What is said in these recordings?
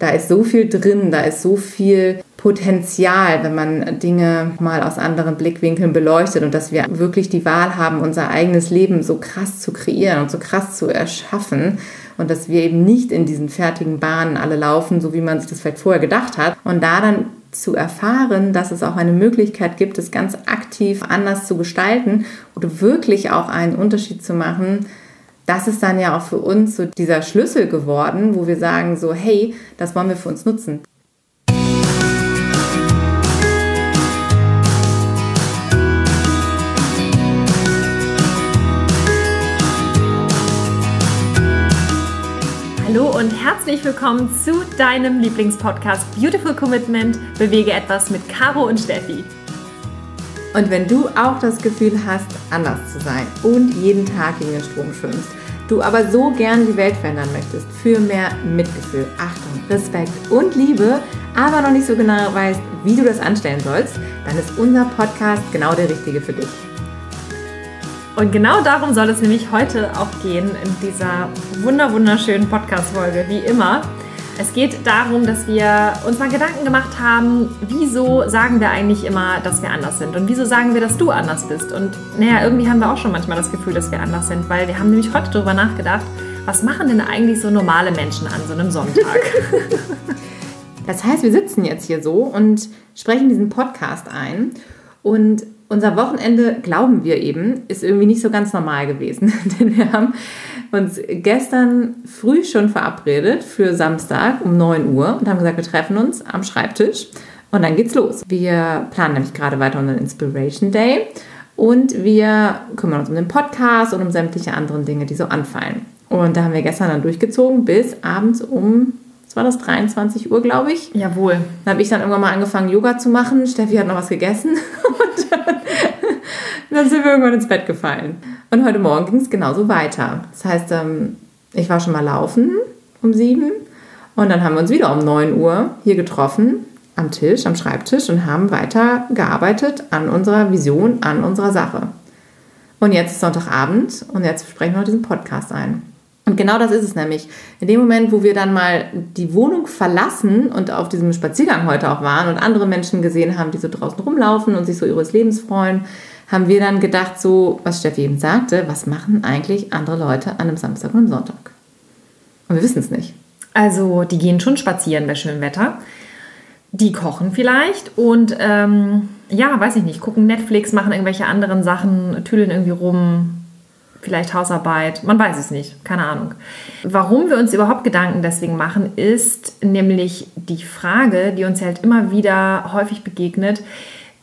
Da ist so viel drin, da ist so viel Potenzial, wenn man Dinge mal aus anderen Blickwinkeln beleuchtet und dass wir wirklich die Wahl haben, unser eigenes Leben so krass zu kreieren und so krass zu erschaffen und dass wir eben nicht in diesen fertigen Bahnen alle laufen, so wie man sich das vielleicht vorher gedacht hat. Und da dann zu erfahren, dass es auch eine Möglichkeit gibt, es ganz aktiv anders zu gestalten oder wirklich auch einen Unterschied zu machen, das ist dann ja auch für uns so dieser Schlüssel geworden, wo wir sagen so, hey, das wollen wir für uns nutzen. Hallo und herzlich willkommen zu deinem Lieblingspodcast Beautiful Commitment Bewege etwas mit Caro und Steffi. Und wenn du auch das Gefühl hast, anders zu sein und jeden Tag gegen den Strom schwimmst, du aber so gerne die Welt verändern möchtest für mehr Mitgefühl, Achtung, Respekt und Liebe, aber noch nicht so genau weißt, wie du das anstellen sollst, dann ist unser Podcast genau der richtige für dich. Und genau darum soll es nämlich heute auch gehen in dieser wunder wunderschönen Podcast-Folge, wie immer. Es geht darum, dass wir uns mal Gedanken gemacht haben, wieso sagen wir eigentlich immer, dass wir anders sind und wieso sagen wir, dass du anders bist. Und naja, irgendwie haben wir auch schon manchmal das Gefühl, dass wir anders sind, weil wir haben nämlich heute darüber nachgedacht, was machen denn eigentlich so normale Menschen an so einem Sonntag? das heißt, wir sitzen jetzt hier so und sprechen diesen Podcast ein und unser Wochenende, glauben wir eben, ist irgendwie nicht so ganz normal gewesen. Denn wir haben uns gestern früh schon verabredet für Samstag um 9 Uhr und haben gesagt, wir treffen uns am Schreibtisch und dann geht's los. Wir planen nämlich gerade weiter unseren Inspiration Day und wir kümmern uns um den Podcast und um sämtliche anderen Dinge, die so anfallen. Und da haben wir gestern dann durchgezogen bis abends um was war das, 23 Uhr, glaube ich. Jawohl. Da habe ich dann irgendwann mal angefangen, Yoga zu machen. Steffi hat noch was gegessen. Und dann, dann sind wir irgendwann ins Bett gefallen. Und heute Morgen ging es genauso weiter. Das heißt, ähm, ich war schon mal laufen um sieben. Und dann haben wir uns wieder um 9 Uhr hier getroffen, am Tisch, am Schreibtisch und haben weiter gearbeitet an unserer Vision, an unserer Sache. Und jetzt ist Sonntagabend und jetzt sprechen wir diesen Podcast ein. Und genau das ist es nämlich. In dem Moment, wo wir dann mal die Wohnung verlassen und auf diesem Spaziergang heute auch waren und andere Menschen gesehen haben, die so draußen rumlaufen und sich so ihres Lebens freuen, haben wir dann gedacht, so, was Steffi eben sagte, was machen eigentlich andere Leute an einem Samstag und einem Sonntag? Und wir wissen es nicht. Also, die gehen schon spazieren bei schönem Wetter. Die kochen vielleicht und ähm, ja, weiß ich nicht, gucken Netflix, machen irgendwelche anderen Sachen, tüdeln irgendwie rum, vielleicht Hausarbeit, man weiß es nicht, keine Ahnung. Warum wir uns überhaupt Gedanken deswegen machen, ist nämlich die Frage, die uns halt immer wieder häufig begegnet,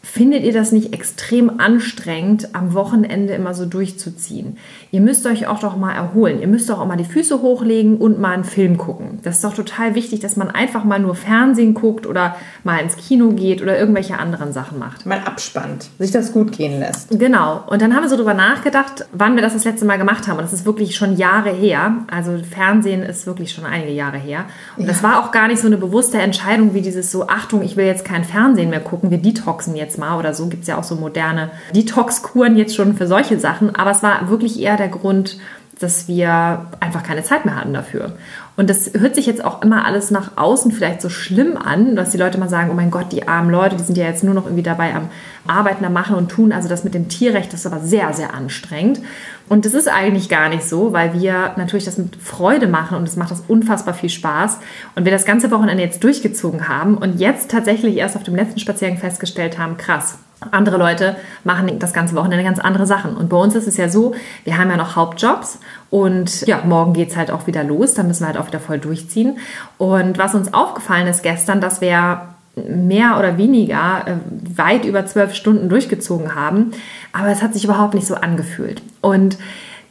Findet ihr das nicht extrem anstrengend, am Wochenende immer so durchzuziehen? Ihr müsst euch auch doch mal erholen. Ihr müsst doch auch mal die Füße hochlegen und mal einen Film gucken. Das ist doch total wichtig, dass man einfach mal nur Fernsehen guckt oder mal ins Kino geht oder irgendwelche anderen Sachen macht. Mal abspannt, sich das gut gehen lässt. Genau. Und dann haben wir so drüber nachgedacht, wann wir das das letzte Mal gemacht haben. Und das ist wirklich schon Jahre her. Also Fernsehen ist wirklich schon einige Jahre her. Und ja. das war auch gar nicht so eine bewusste Entscheidung wie dieses so, Achtung, ich will jetzt kein Fernsehen mehr gucken, wir detoxen jetzt mal oder so. Gibt es ja auch so moderne Detox-Kuren jetzt schon für solche Sachen. Aber es war wirklich eher der Grund, dass wir einfach keine Zeit mehr hatten dafür. Und das hört sich jetzt auch immer alles nach außen vielleicht so schlimm an, dass die Leute mal sagen, oh mein Gott, die armen Leute, die sind ja jetzt nur noch irgendwie dabei am Arbeiten, am Machen und Tun. Also das mit dem Tierrecht das ist aber sehr, sehr anstrengend. Und das ist eigentlich gar nicht so, weil wir natürlich das mit Freude machen und es macht das unfassbar viel Spaß. Und wir das ganze Wochenende jetzt durchgezogen haben und jetzt tatsächlich erst auf dem letzten Spaziergang festgestellt haben, krass, andere Leute machen das ganze Wochenende ganz andere Sachen. Und bei uns ist es ja so, wir haben ja noch Hauptjobs und ja, morgen geht es halt auch wieder los. Da müssen wir halt auch wieder voll durchziehen. Und was uns aufgefallen ist gestern, dass wir mehr oder weniger äh, weit über zwölf Stunden durchgezogen haben. Aber es hat sich überhaupt nicht so angefühlt. Und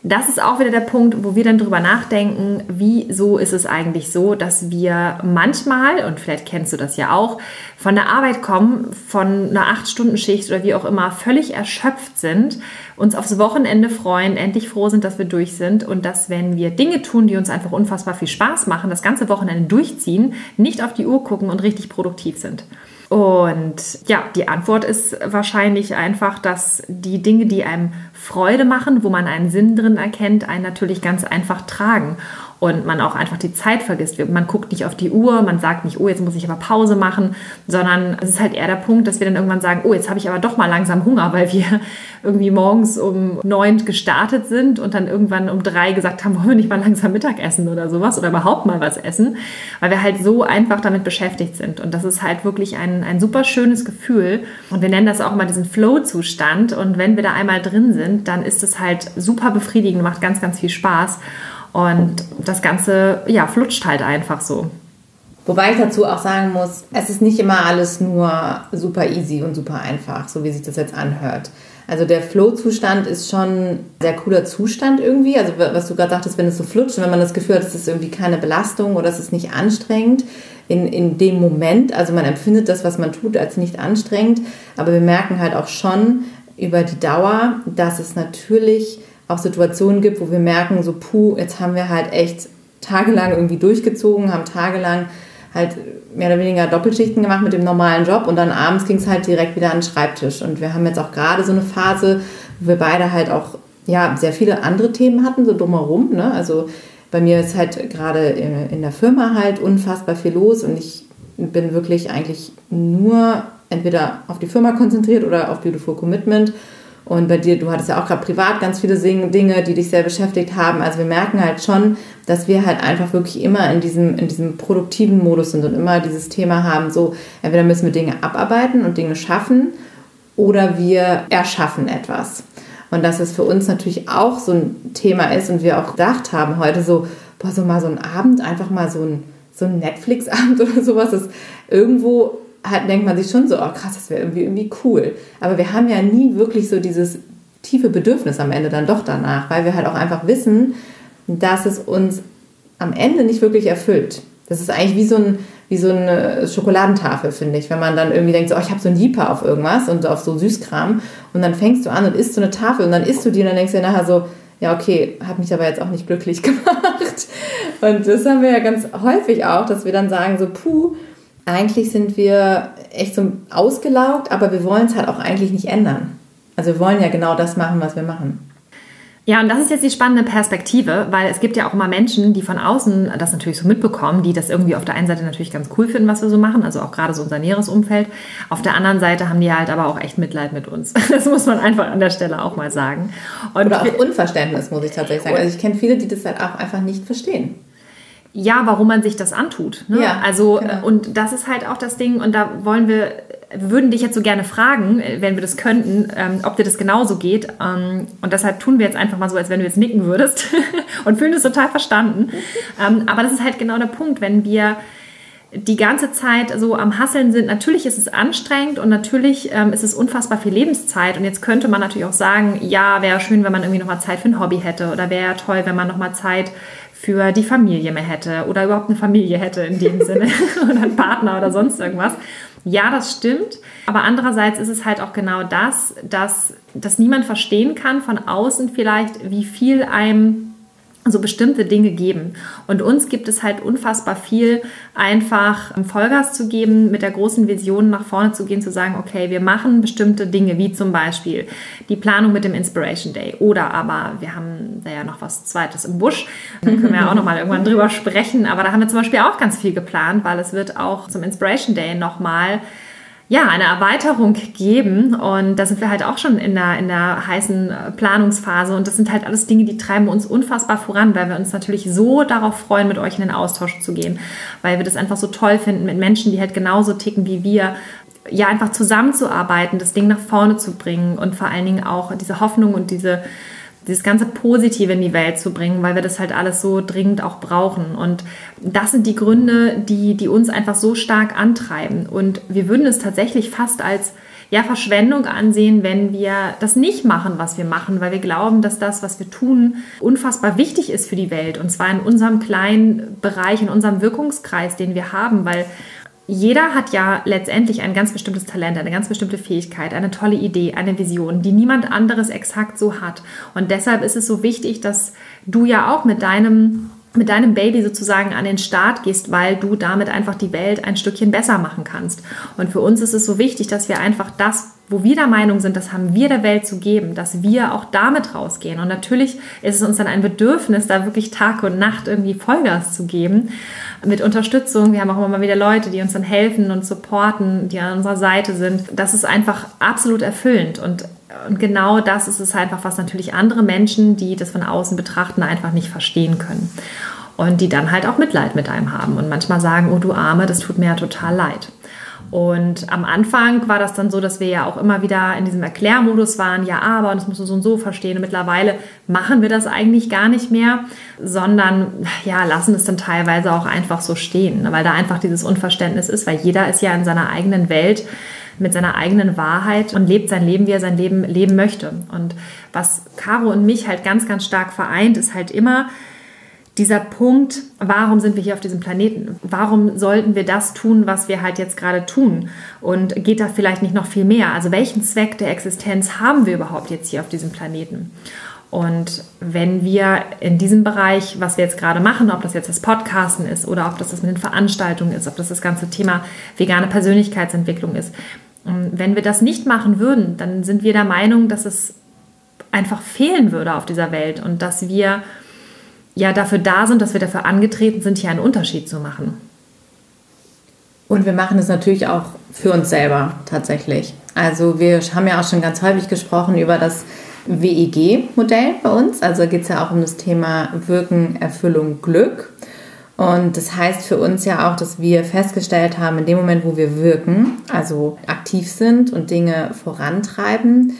das ist auch wieder der Punkt, wo wir dann drüber nachdenken, wieso ist es eigentlich so, dass wir manchmal, und vielleicht kennst du das ja auch, von der Arbeit kommen, von einer 8-Stunden-Schicht oder wie auch immer, völlig erschöpft sind, uns aufs Wochenende freuen, endlich froh sind, dass wir durch sind und dass, wenn wir Dinge tun, die uns einfach unfassbar viel Spaß machen, das ganze Wochenende durchziehen, nicht auf die Uhr gucken und richtig produktiv sind. Und ja, die Antwort ist wahrscheinlich einfach, dass die Dinge, die einem Freude machen, wo man einen Sinn drin erkennt, einen natürlich ganz einfach tragen. Und man auch einfach die Zeit vergisst. Man guckt nicht auf die Uhr, man sagt nicht, oh, jetzt muss ich aber Pause machen, sondern es ist halt eher der Punkt, dass wir dann irgendwann sagen, oh, jetzt habe ich aber doch mal langsam Hunger, weil wir irgendwie morgens um neun gestartet sind und dann irgendwann um drei gesagt haben, wollen wir nicht mal langsam Mittag essen oder sowas oder überhaupt mal was essen, weil wir halt so einfach damit beschäftigt sind. Und das ist halt wirklich ein, ein super schönes Gefühl. Und wir nennen das auch mal diesen Flow-Zustand. Und wenn wir da einmal drin sind, dann ist es halt super befriedigend, macht ganz, ganz viel Spaß. Und das Ganze, ja, flutscht halt einfach so. Wobei ich dazu auch sagen muss, es ist nicht immer alles nur super easy und super einfach, so wie sich das jetzt anhört. Also der Flow-Zustand ist schon ein sehr cooler Zustand irgendwie. Also was du gerade sagtest, wenn es so flutscht, wenn man das Gefühl hat, es ist irgendwie keine Belastung oder es ist nicht anstrengend in, in dem Moment. Also man empfindet das, was man tut, als nicht anstrengend. Aber wir merken halt auch schon über die Dauer, dass es natürlich auch Situationen gibt, wo wir merken, so puh, jetzt haben wir halt echt tagelang irgendwie durchgezogen, haben tagelang halt mehr oder weniger Doppelschichten gemacht mit dem normalen Job und dann abends ging es halt direkt wieder an den Schreibtisch. Und wir haben jetzt auch gerade so eine Phase, wo wir beide halt auch ja, sehr viele andere Themen hatten, so drumherum. Ne? Also bei mir ist halt gerade in der Firma halt unfassbar viel los und ich bin wirklich eigentlich nur entweder auf die Firma konzentriert oder auf Beautiful Commitment und bei dir, du hattest ja auch gerade privat ganz viele Dinge, die dich sehr beschäftigt haben. Also wir merken halt schon, dass wir halt einfach wirklich immer in diesem, in diesem produktiven Modus sind und immer dieses Thema haben, so entweder müssen wir Dinge abarbeiten und Dinge schaffen oder wir erschaffen etwas. Und dass es für uns natürlich auch so ein Thema ist und wir auch gedacht haben heute so, boah, so mal so ein Abend, einfach mal so ein, so ein Netflix-Abend oder sowas ist irgendwo hat, denkt man sich schon so, oh krass, das wäre irgendwie, irgendwie cool. Aber wir haben ja nie wirklich so dieses tiefe Bedürfnis am Ende dann doch danach, weil wir halt auch einfach wissen, dass es uns am Ende nicht wirklich erfüllt. Das ist eigentlich wie so, ein, wie so eine Schokoladentafel, finde ich. Wenn man dann irgendwie denkt, so, oh, ich habe so ein Lieber auf irgendwas und auf so Süßkram und dann fängst du an und isst so eine Tafel und dann isst du die und dann denkst du dir nachher so, ja, okay, hat mich aber jetzt auch nicht glücklich gemacht. Und das haben wir ja ganz häufig auch, dass wir dann sagen, so, puh, eigentlich sind wir echt so ausgelaugt, aber wir wollen es halt auch eigentlich nicht ändern. Also wir wollen ja genau das machen, was wir machen. Ja, und das ist jetzt die spannende Perspektive, weil es gibt ja auch immer Menschen, die von außen das natürlich so mitbekommen, die das irgendwie auf der einen Seite natürlich ganz cool finden, was wir so machen, also auch gerade so unser näheres Umfeld. Auf der anderen Seite haben die halt aber auch echt Mitleid mit uns. Das muss man einfach an der Stelle auch mal sagen. Und Oder auch Unverständnis, muss ich tatsächlich sagen. Also ich kenne viele, die das halt auch einfach nicht verstehen ja, warum man sich das antut. Ne? Ja, also, genau. und das ist halt auch das Ding, und da wollen wir, wir würden dich jetzt so gerne fragen, wenn wir das könnten, ähm, ob dir das genauso geht. Ähm, und deshalb tun wir jetzt einfach mal so, als wenn du jetzt nicken würdest und fühlen es total verstanden. ähm, aber das ist halt genau der Punkt, wenn wir die ganze Zeit so am Hasseln sind. Natürlich ist es anstrengend und natürlich ähm, ist es unfassbar viel Lebenszeit. Und jetzt könnte man natürlich auch sagen, ja, wäre schön, wenn man irgendwie nochmal Zeit für ein Hobby hätte oder wäre toll, wenn man nochmal Zeit für die Familie mehr hätte oder überhaupt eine Familie hätte in dem Sinne oder einen Partner oder sonst irgendwas. Ja, das stimmt. Aber andererseits ist es halt auch genau das, dass, dass niemand verstehen kann von außen vielleicht, wie viel einem so bestimmte Dinge geben. Und uns gibt es halt unfassbar viel, einfach Vollgas zu geben, mit der großen Vision nach vorne zu gehen, zu sagen, okay, wir machen bestimmte Dinge, wie zum Beispiel die Planung mit dem Inspiration Day. Oder aber wir haben da ja noch was Zweites im Busch. Da können wir ja auch nochmal irgendwann drüber sprechen. Aber da haben wir zum Beispiel auch ganz viel geplant, weil es wird auch zum Inspiration Day nochmal ja, eine Erweiterung geben. Und da sind wir halt auch schon in der, in der heißen äh, Planungsphase. Und das sind halt alles Dinge, die treiben uns unfassbar voran, weil wir uns natürlich so darauf freuen, mit euch in den Austausch zu gehen. Weil wir das einfach so toll finden, mit Menschen, die halt genauso ticken wie wir, ja, einfach zusammenzuarbeiten, das Ding nach vorne zu bringen und vor allen Dingen auch diese Hoffnung und diese dieses ganze Positive in die Welt zu bringen, weil wir das halt alles so dringend auch brauchen. Und das sind die Gründe, die, die uns einfach so stark antreiben. Und wir würden es tatsächlich fast als ja, Verschwendung ansehen, wenn wir das nicht machen, was wir machen, weil wir glauben, dass das, was wir tun, unfassbar wichtig ist für die Welt. Und zwar in unserem kleinen Bereich, in unserem Wirkungskreis, den wir haben, weil jeder hat ja letztendlich ein ganz bestimmtes Talent, eine ganz bestimmte Fähigkeit, eine tolle Idee, eine Vision, die niemand anderes exakt so hat. Und deshalb ist es so wichtig, dass du ja auch mit deinem mit deinem Baby sozusagen an den Start gehst, weil du damit einfach die Welt ein Stückchen besser machen kannst. Und für uns ist es so wichtig, dass wir einfach das wo wir der Meinung sind, das haben wir der Welt zu geben, dass wir auch damit rausgehen. Und natürlich ist es uns dann ein Bedürfnis, da wirklich Tag und Nacht irgendwie Vollgas zu geben mit Unterstützung. Wir haben auch immer mal wieder Leute, die uns dann helfen und supporten, die an unserer Seite sind. Das ist einfach absolut erfüllend und und genau das ist es einfach, was natürlich andere Menschen, die das von außen betrachten, einfach nicht verstehen können. Und die dann halt auch Mitleid mit einem haben und manchmal sagen, oh du Arme, das tut mir ja total leid. Und am Anfang war das dann so, dass wir ja auch immer wieder in diesem Erklärmodus waren, ja, aber, und das musst du so und so verstehen. Und mittlerweile machen wir das eigentlich gar nicht mehr, sondern ja, lassen es dann teilweise auch einfach so stehen, weil da einfach dieses Unverständnis ist, weil jeder ist ja in seiner eigenen Welt mit seiner eigenen Wahrheit und lebt sein Leben, wie er sein Leben leben möchte. Und was Caro und mich halt ganz, ganz stark vereint, ist halt immer, dieser Punkt, warum sind wir hier auf diesem Planeten? Warum sollten wir das tun, was wir halt jetzt gerade tun? Und geht da vielleicht nicht noch viel mehr? Also welchen Zweck der Existenz haben wir überhaupt jetzt hier auf diesem Planeten? Und wenn wir in diesem Bereich, was wir jetzt gerade machen, ob das jetzt das Podcasten ist oder ob das das mit den Veranstaltungen ist, ob das das ganze Thema vegane Persönlichkeitsentwicklung ist, ähm, wenn wir das nicht machen würden, dann sind wir der Meinung, dass es einfach fehlen würde auf dieser Welt und dass wir ja dafür da sind, dass wir dafür angetreten sind, hier einen Unterschied zu machen. Und wir machen es natürlich auch für uns selber tatsächlich. Also wir haben ja auch schon ganz häufig gesprochen über das WEG-Modell bei uns. Also geht es ja auch um das Thema Wirken, Erfüllung, Glück. Und das heißt für uns ja auch, dass wir festgestellt haben, in dem Moment, wo wir wirken, also aktiv sind und Dinge vorantreiben,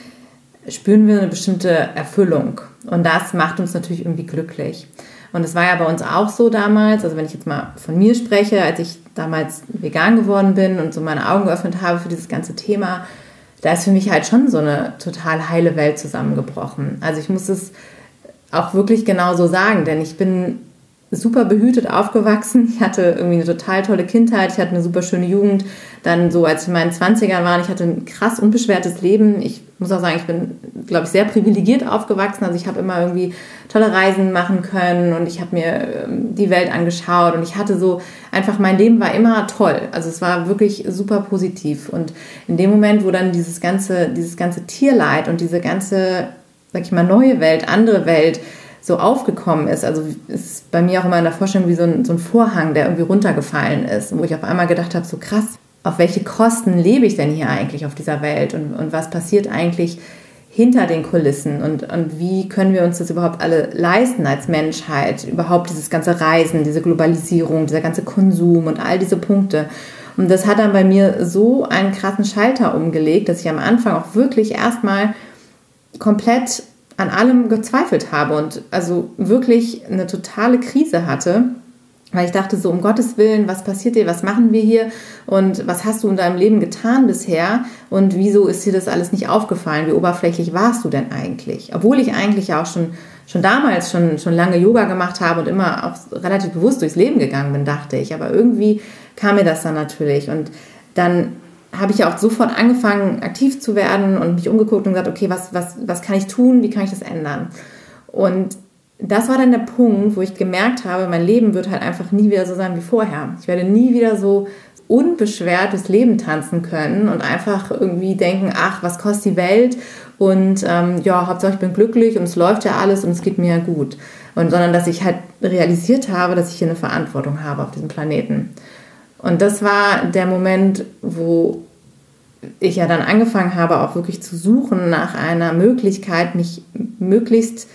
spüren wir eine bestimmte Erfüllung. Und das macht uns natürlich irgendwie glücklich. Und das war ja bei uns auch so damals, also wenn ich jetzt mal von mir spreche, als ich damals vegan geworden bin und so meine Augen geöffnet habe für dieses ganze Thema, da ist für mich halt schon so eine total heile Welt zusammengebrochen. Also ich muss es auch wirklich genau so sagen, denn ich bin super behütet aufgewachsen. Ich hatte irgendwie eine total tolle Kindheit, ich hatte eine super schöne Jugend. Dann so, als ich in meinen 20ern war, ich hatte ein krass unbeschwertes Leben. Ich muss auch sagen, ich bin, glaube ich, sehr privilegiert aufgewachsen. Also ich habe immer irgendwie tolle Reisen machen können und ich habe mir ähm, die Welt angeschaut und ich hatte so einfach, mein Leben war immer toll. Also es war wirklich super positiv. Und in dem Moment, wo dann dieses ganze, dieses ganze Tierleid und diese ganze, sag ich mal, neue Welt, andere Welt, so aufgekommen ist. Also ist bei mir auch immer in der Vorstellung wie so ein, so ein Vorhang, der irgendwie runtergefallen ist, wo ich auf einmal gedacht habe, so krass, auf welche Kosten lebe ich denn hier eigentlich auf dieser Welt und, und was passiert eigentlich hinter den Kulissen und, und wie können wir uns das überhaupt alle leisten als Menschheit, überhaupt dieses ganze Reisen, diese Globalisierung, dieser ganze Konsum und all diese Punkte. Und das hat dann bei mir so einen krassen Schalter umgelegt, dass ich am Anfang auch wirklich erstmal komplett an allem gezweifelt habe und also wirklich eine totale Krise hatte, weil ich dachte so, um Gottes Willen, was passiert dir, was machen wir hier und was hast du in deinem Leben getan bisher und wieso ist dir das alles nicht aufgefallen, wie oberflächlich warst du denn eigentlich? Obwohl ich eigentlich auch schon, schon damals schon, schon lange Yoga gemacht habe und immer auch relativ bewusst durchs Leben gegangen bin, dachte ich, aber irgendwie kam mir das dann natürlich und dann habe ich ja auch sofort angefangen, aktiv zu werden und mich umgeguckt und gesagt, okay, was, was, was kann ich tun, wie kann ich das ändern? Und das war dann der Punkt, wo ich gemerkt habe, mein Leben wird halt einfach nie wieder so sein wie vorher. Ich werde nie wieder so unbeschwert durchs Leben tanzen können und einfach irgendwie denken, ach, was kostet die Welt und ähm, ja, Hauptsache ich bin glücklich und es läuft ja alles und es geht mir ja gut. Und sondern dass ich halt realisiert habe, dass ich hier eine Verantwortung habe auf diesem Planeten. Und das war der Moment, wo ich ja dann angefangen habe, auch wirklich zu suchen nach einer Möglichkeit, mich möglichst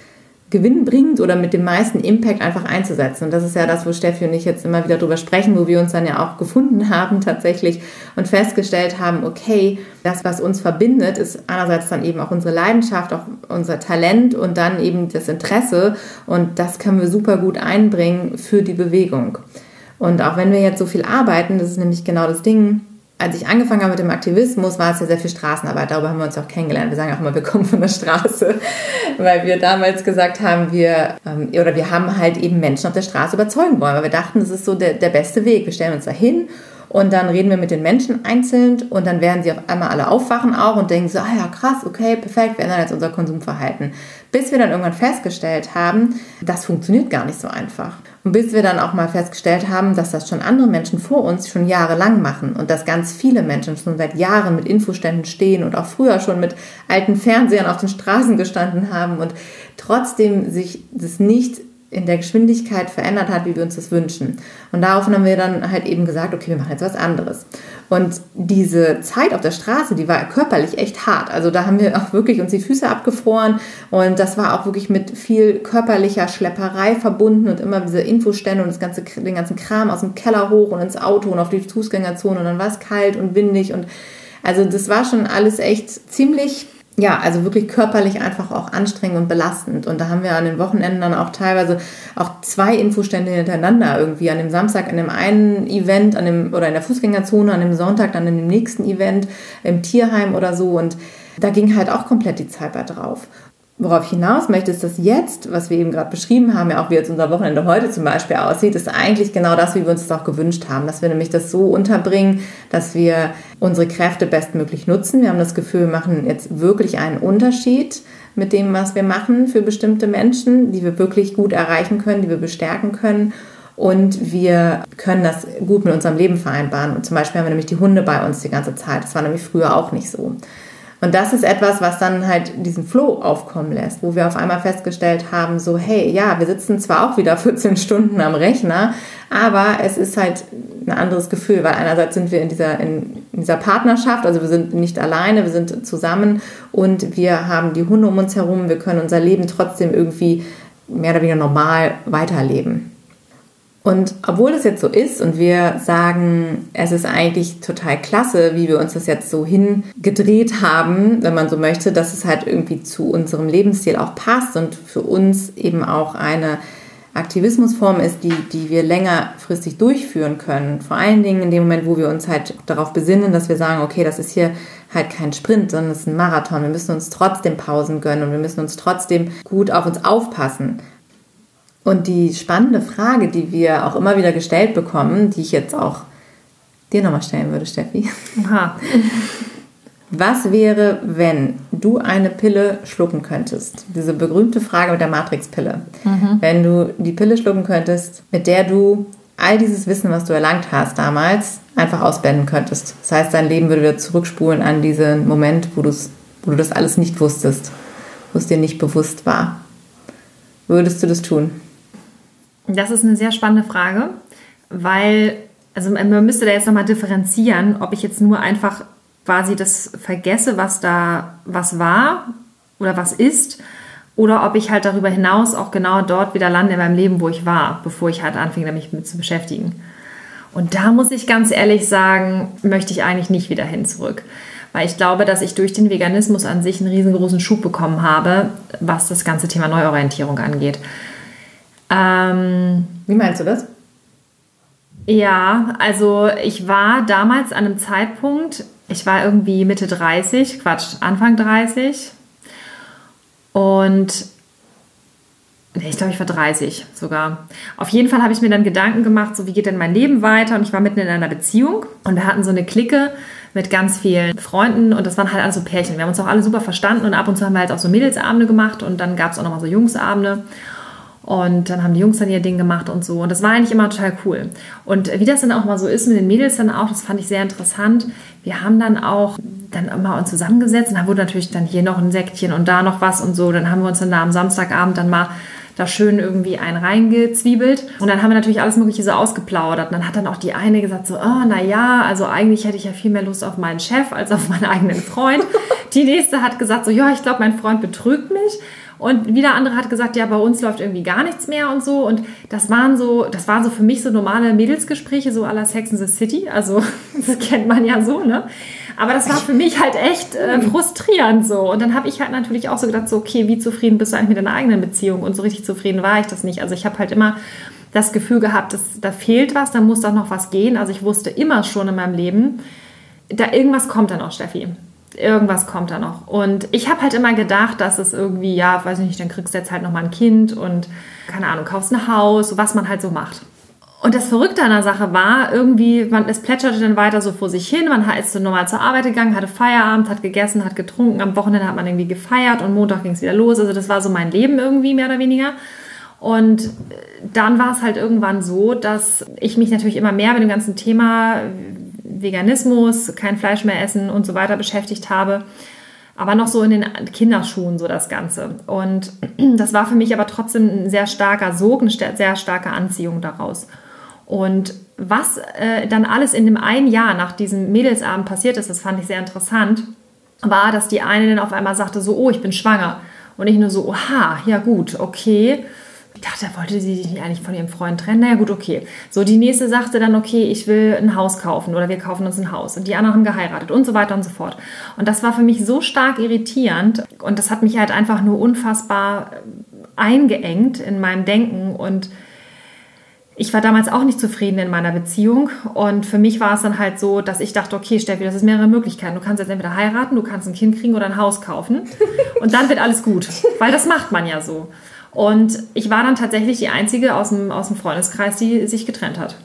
gewinnbringend oder mit dem meisten Impact einfach einzusetzen. Und das ist ja das, wo Steffi und ich jetzt immer wieder drüber sprechen, wo wir uns dann ja auch gefunden haben tatsächlich und festgestellt haben, okay, das, was uns verbindet, ist einerseits dann eben auch unsere Leidenschaft, auch unser Talent und dann eben das Interesse. Und das können wir super gut einbringen für die Bewegung. Und auch wenn wir jetzt so viel arbeiten, das ist nämlich genau das Ding, als ich angefangen habe mit dem Aktivismus, war es ja sehr viel Straßenarbeit. Darüber haben wir uns auch kennengelernt. Wir sagen auch immer, wir kommen von der Straße, weil wir damals gesagt haben, wir, ähm, oder wir haben halt eben Menschen auf der Straße überzeugen wollen, weil wir dachten, das ist so der, der beste Weg. Wir stellen uns da hin Und dann reden wir mit den Menschen einzeln und dann werden sie auf einmal alle aufwachen auch und denken so, ah ja, krass, okay, perfekt, wir ändern jetzt unser Konsumverhalten. Bis wir dann irgendwann festgestellt haben, das funktioniert gar nicht so einfach. Und bis wir dann auch mal festgestellt haben, dass das schon andere Menschen vor uns schon jahrelang machen und dass ganz viele Menschen schon seit Jahren mit Infoständen stehen und auch früher schon mit alten Fernsehern auf den Straßen gestanden haben und trotzdem sich das nicht in der Geschwindigkeit verändert hat, wie wir uns das wünschen. Und daraufhin haben wir dann halt eben gesagt, okay, wir machen jetzt was anderes. Und diese Zeit auf der Straße, die war körperlich echt hart. Also da haben wir auch wirklich uns die Füße abgefroren und das war auch wirklich mit viel körperlicher Schlepperei verbunden und immer diese Infostände und das ganze, den ganzen Kram aus dem Keller hoch und ins Auto und auf die Fußgängerzone und dann war es kalt und windig und also das war schon alles echt ziemlich ja, also wirklich körperlich einfach auch anstrengend und belastend. Und da haben wir an den Wochenenden dann auch teilweise auch zwei Infostände hintereinander irgendwie. An dem Samstag an dem einen Event, an dem, oder in der Fußgängerzone, an dem Sonntag dann in dem nächsten Event im Tierheim oder so. Und da ging halt auch komplett die Zeit bei drauf. Worauf ich hinaus möchte, ist, dass jetzt, was wir eben gerade beschrieben haben, ja auch wie jetzt unser Wochenende heute zum Beispiel aussieht, ist eigentlich genau das, wie wir uns das auch gewünscht haben. Dass wir nämlich das so unterbringen, dass wir unsere Kräfte bestmöglich nutzen. Wir haben das Gefühl, wir machen jetzt wirklich einen Unterschied mit dem, was wir machen für bestimmte Menschen, die wir wirklich gut erreichen können, die wir bestärken können. Und wir können das gut mit unserem Leben vereinbaren. Und zum Beispiel haben wir nämlich die Hunde bei uns die ganze Zeit. Das war nämlich früher auch nicht so. Und das ist etwas, was dann halt diesen Flow aufkommen lässt, wo wir auf einmal festgestellt haben, so, hey, ja, wir sitzen zwar auch wieder 14 Stunden am Rechner, aber es ist halt ein anderes Gefühl, weil einerseits sind wir in dieser, in dieser Partnerschaft, also wir sind nicht alleine, wir sind zusammen und wir haben die Hunde um uns herum, wir können unser Leben trotzdem irgendwie mehr oder weniger normal weiterleben. Und obwohl das jetzt so ist und wir sagen, es ist eigentlich total klasse, wie wir uns das jetzt so hingedreht haben, wenn man so möchte, dass es halt irgendwie zu unserem Lebensstil auch passt und für uns eben auch eine Aktivismusform ist, die, die wir längerfristig durchführen können. Vor allen Dingen in dem Moment, wo wir uns halt darauf besinnen, dass wir sagen, okay, das ist hier halt kein Sprint, sondern es ist ein Marathon. Wir müssen uns trotzdem Pausen gönnen und wir müssen uns trotzdem gut auf uns aufpassen. Und die spannende Frage, die wir auch immer wieder gestellt bekommen, die ich jetzt auch dir nochmal stellen würde, Steffi. Aha. Was wäre, wenn du eine Pille schlucken könntest? Diese berühmte Frage mit der Matrix-Pille. Mhm. Wenn du die Pille schlucken könntest, mit der du all dieses Wissen, was du erlangt hast damals, einfach ausblenden könntest. Das heißt, dein Leben würde wieder zurückspulen an diesen Moment, wo, wo du das alles nicht wusstest, wo es dir nicht bewusst war. Würdest du das tun? Das ist eine sehr spannende Frage, weil, also man müsste da jetzt nochmal differenzieren, ob ich jetzt nur einfach quasi das vergesse, was da was war oder was ist, oder ob ich halt darüber hinaus auch genau dort wieder lande in meinem Leben, wo ich war, bevor ich halt anfing, mich mit zu beschäftigen. Und da muss ich ganz ehrlich sagen, möchte ich eigentlich nicht wieder hin zurück. Weil ich glaube, dass ich durch den Veganismus an sich einen riesengroßen Schub bekommen habe, was das ganze Thema Neuorientierung angeht. Ähm, Wie meinst du das? Ja, also ich war damals an einem Zeitpunkt, ich war irgendwie Mitte 30, Quatsch, Anfang 30. Und ich glaube, ich war 30 sogar. Auf jeden Fall habe ich mir dann Gedanken gemacht, so wie geht denn mein Leben weiter? Und ich war mitten in einer Beziehung und wir hatten so eine Clique mit ganz vielen Freunden und das waren halt alle so Pärchen. Wir haben uns auch alle super verstanden und ab und zu haben wir halt auch so Mädelsabende gemacht und dann gab es auch nochmal so Jungsabende. Und dann haben die Jungs dann ihr Ding gemacht und so. Und das war eigentlich immer total cool. Und wie das dann auch mal so ist mit den Mädels dann auch, das fand ich sehr interessant. Wir haben dann auch dann immer uns zusammengesetzt und da wurde natürlich dann hier noch ein Säckchen und da noch was und so. Dann haben wir uns dann da am Samstagabend dann mal da schön irgendwie einen reingezwiebelt. Und dann haben wir natürlich alles Mögliche so ausgeplaudert. Und dann hat dann auch die eine gesagt so, oh, na ja, also eigentlich hätte ich ja viel mehr Lust auf meinen Chef als auf meinen eigenen Freund. Die nächste hat gesagt so, ja, ich glaube, mein Freund betrügt mich. Und wieder andere hat gesagt, ja, bei uns läuft irgendwie gar nichts mehr und so. Und das waren so, das waren so für mich so normale Mädelsgespräche, so à la Sex in the City. Also, das kennt man ja so, ne? Aber das war für mich halt echt äh, frustrierend so. Und dann habe ich halt natürlich auch so gedacht, so, okay, wie zufrieden bist du eigentlich mit deiner eigenen Beziehung? Und so richtig zufrieden war ich das nicht. Also ich habe halt immer das Gefühl gehabt, dass, da fehlt was, da muss doch noch was gehen. Also ich wusste immer schon in meinem Leben, da irgendwas kommt dann auch, Steffi irgendwas kommt da noch. Und ich habe halt immer gedacht, dass es irgendwie, ja, weiß ich nicht, dann kriegst du jetzt halt nochmal ein Kind und keine Ahnung, kaufst ein Haus, was man halt so macht. Und das Verrückte an der Sache war, irgendwie, man, es plätscherte dann weiter so vor sich hin. Man ist so normal zur Arbeit gegangen, hatte Feierabend, hat gegessen, hat getrunken. Am Wochenende hat man irgendwie gefeiert und Montag ging es wieder los. Also das war so mein Leben irgendwie, mehr oder weniger. Und dann war es halt irgendwann so, dass ich mich natürlich immer mehr mit dem ganzen Thema Veganismus, kein Fleisch mehr essen und so weiter beschäftigt habe. Aber noch so in den Kinderschuhen so das Ganze. Und das war für mich aber trotzdem ein sehr starker Sog, eine sehr starke Anziehung daraus. Und was äh, dann alles in dem einen Jahr nach diesem Mädelsabend passiert ist, das fand ich sehr interessant, war, dass die eine dann auf einmal sagte so, oh, ich bin schwanger. Und ich nur so, oha, ja gut, okay. Ich dachte, wollte sie sich eigentlich von ihrem Freund trennen? Naja, gut, okay. So, die nächste sagte dann, okay, ich will ein Haus kaufen oder wir kaufen uns ein Haus. Und die anderen haben geheiratet und so weiter und so fort. Und das war für mich so stark irritierend und das hat mich halt einfach nur unfassbar eingeengt in meinem Denken und ich war damals auch nicht zufrieden in meiner Beziehung und für mich war es dann halt so, dass ich dachte, okay, Steffi, das ist mehrere Möglichkeiten. Du kannst jetzt entweder heiraten, du kannst ein Kind kriegen oder ein Haus kaufen und dann wird alles gut, weil das macht man ja so. Und ich war dann tatsächlich die Einzige aus dem, aus dem Freundeskreis, die sich getrennt hat.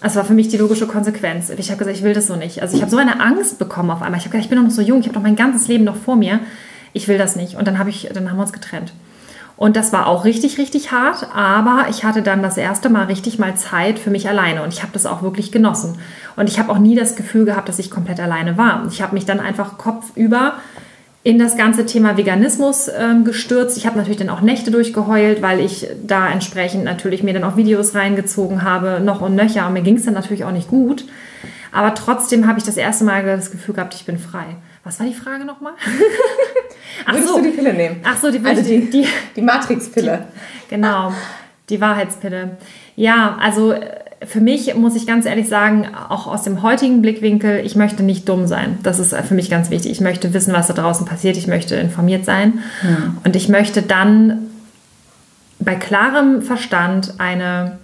Das war für mich die logische Konsequenz. Ich habe gesagt, ich will das so nicht. Also ich habe so eine Angst bekommen auf einmal. Ich habe gedacht, ich bin noch so jung, ich habe doch mein ganzes Leben noch vor mir. Ich will das nicht. Und dann, hab ich, dann haben wir uns getrennt. Und das war auch richtig, richtig hart, aber ich hatte dann das erste Mal richtig mal Zeit für mich alleine und ich habe das auch wirklich genossen. Und ich habe auch nie das Gefühl gehabt, dass ich komplett alleine war. Ich habe mich dann einfach kopfüber in das ganze Thema Veganismus ähm, gestürzt. Ich habe natürlich dann auch Nächte durchgeheult, weil ich da entsprechend natürlich mir dann auch Videos reingezogen habe, noch und nöcher. Und mir ging es dann natürlich auch nicht gut. Aber trotzdem habe ich das erste Mal das Gefühl gehabt, ich bin frei. Was war die Frage nochmal? Ach Würdest so. du die Pille nehmen? Ach so, die, also die, die, die Matrix-Pille. Genau, die Wahrheitspille. Ja, also für mich muss ich ganz ehrlich sagen, auch aus dem heutigen Blickwinkel, ich möchte nicht dumm sein. Das ist für mich ganz wichtig. Ich möchte wissen, was da draußen passiert. Ich möchte informiert sein. Ja. Und ich möchte dann bei klarem Verstand eine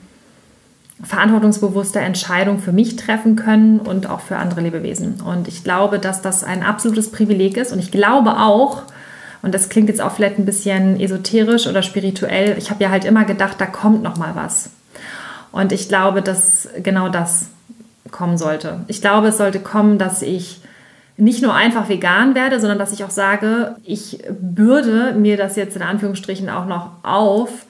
verantwortungsbewusste Entscheidung für mich treffen können und auch für andere Lebewesen. Und ich glaube, dass das ein absolutes Privileg ist. Und ich glaube auch, und das klingt jetzt auch vielleicht ein bisschen esoterisch oder spirituell, ich habe ja halt immer gedacht, da kommt noch mal was. Und ich glaube, dass genau das kommen sollte. Ich glaube, es sollte kommen, dass ich nicht nur einfach vegan werde, sondern dass ich auch sage, ich bürde mir das jetzt in Anführungsstrichen auch noch auf,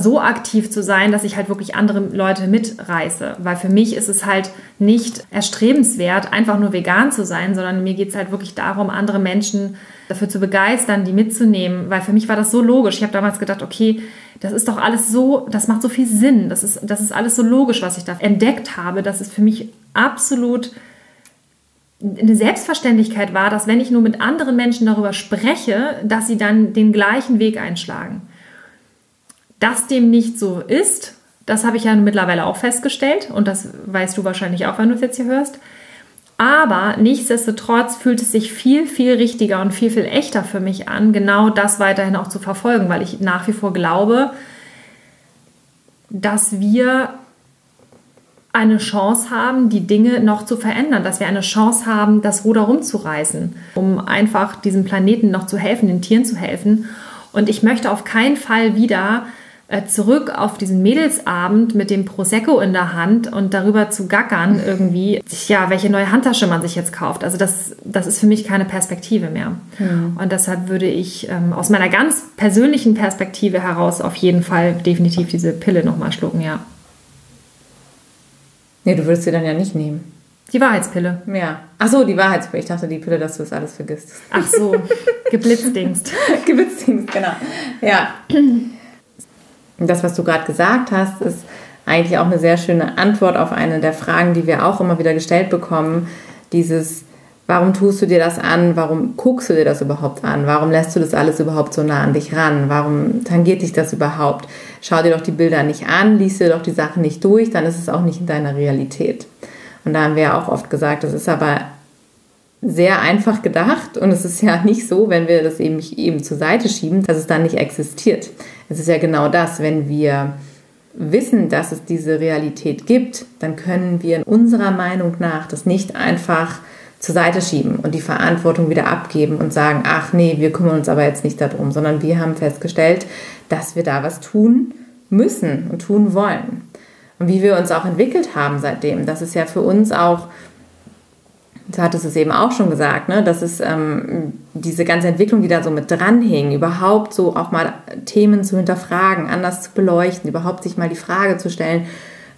so aktiv zu sein, dass ich halt wirklich andere Leute mitreiße. Weil für mich ist es halt nicht erstrebenswert, einfach nur vegan zu sein, sondern mir geht es halt wirklich darum, andere Menschen dafür zu begeistern, die mitzunehmen. Weil für mich war das so logisch. Ich habe damals gedacht, okay, das ist doch alles so, das macht so viel Sinn. Das ist, das ist alles so logisch, was ich da entdeckt habe. dass es für mich absolut eine Selbstverständlichkeit war, dass wenn ich nur mit anderen Menschen darüber spreche, dass sie dann den gleichen Weg einschlagen. Dass dem nicht so ist, das habe ich ja mittlerweile auch festgestellt und das weißt du wahrscheinlich auch, wenn du es jetzt hier hörst. Aber nichtsdestotrotz fühlt es sich viel, viel richtiger und viel, viel echter für mich an, genau das weiterhin auch zu verfolgen, weil ich nach wie vor glaube, dass wir eine Chance haben, die Dinge noch zu verändern, dass wir eine Chance haben, das Ruder rumzureißen, um einfach diesem Planeten noch zu helfen, den Tieren zu helfen. Und ich möchte auf keinen Fall wieder zurück auf diesen Mädelsabend mit dem Prosecco in der Hand und darüber zu gackern irgendwie, ja, welche neue Handtasche man sich jetzt kauft. Also das, das ist für mich keine Perspektive mehr. Mhm. Und deshalb würde ich ähm, aus meiner ganz persönlichen Perspektive heraus auf jeden Fall definitiv diese Pille nochmal schlucken, ja. Nee, du würdest sie dann ja nicht nehmen. Die Wahrheitspille. Ja. Ach so, die Wahrheitspille. Ich dachte, die Pille, dass du das alles vergisst. Ach so, geblitzdingst. geblitzdingst, genau. Ja. Das, was du gerade gesagt hast, ist eigentlich auch eine sehr schöne Antwort auf eine der Fragen, die wir auch immer wieder gestellt bekommen. Dieses, warum tust du dir das an? Warum guckst du dir das überhaupt an? Warum lässt du das alles überhaupt so nah an dich ran? Warum tangiert dich das überhaupt? Schau dir doch die Bilder nicht an, liest dir doch die Sachen nicht durch, dann ist es auch nicht in deiner Realität. Und da haben wir ja auch oft gesagt, das ist aber sehr einfach gedacht und es ist ja nicht so, wenn wir das eben, eben zur Seite schieben, dass es dann nicht existiert. Es ist ja genau das, wenn wir wissen, dass es diese Realität gibt, dann können wir unserer Meinung nach das nicht einfach zur Seite schieben und die Verantwortung wieder abgeben und sagen, ach nee, wir kümmern uns aber jetzt nicht darum, sondern wir haben festgestellt, dass wir da was tun müssen und tun wollen. und wie wir uns auch entwickelt haben seitdem. Das ist ja für uns auch, du hattest es eben auch schon gesagt, ne, dass es ähm, diese ganze Entwicklung, die da so mit dranhing, überhaupt so auch mal Themen zu hinterfragen, anders zu beleuchten, überhaupt sich mal die Frage zu stellen,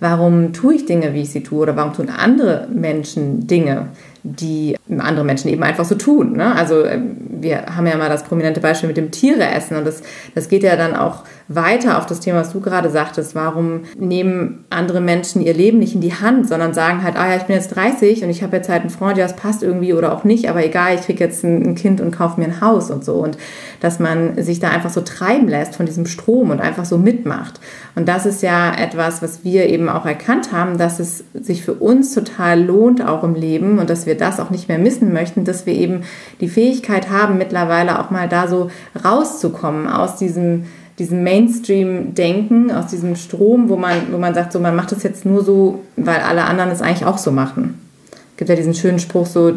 warum tue ich Dinge, wie ich sie tue, oder warum tun andere Menschen Dinge, die andere Menschen eben einfach so tun. Ne? Also ähm, wir haben ja mal das prominente Beispiel mit dem Tiere essen und das, das geht ja dann auch weiter auf das Thema, was du gerade sagtest. Warum nehmen andere Menschen ihr Leben nicht in die Hand, sondern sagen halt, ah ja, ich bin jetzt 30 und ich habe jetzt halt einen Freund, ja, das passt irgendwie oder auch nicht, aber egal, ich kriege jetzt ein Kind und kaufe mir ein Haus und so. Und dass man sich da einfach so treiben lässt von diesem Strom und einfach so mitmacht. Und das ist ja etwas, was wir eben auch erkannt haben, dass es sich für uns total lohnt, auch im Leben und dass wir das auch nicht mehr missen möchten, dass wir eben die Fähigkeit haben, mittlerweile auch mal da so rauszukommen aus diesem diesem Mainstream-Denken, aus diesem Strom, wo man, wo man sagt, so man macht das jetzt nur so, weil alle anderen es eigentlich auch so machen. Es gibt ja diesen schönen Spruch, so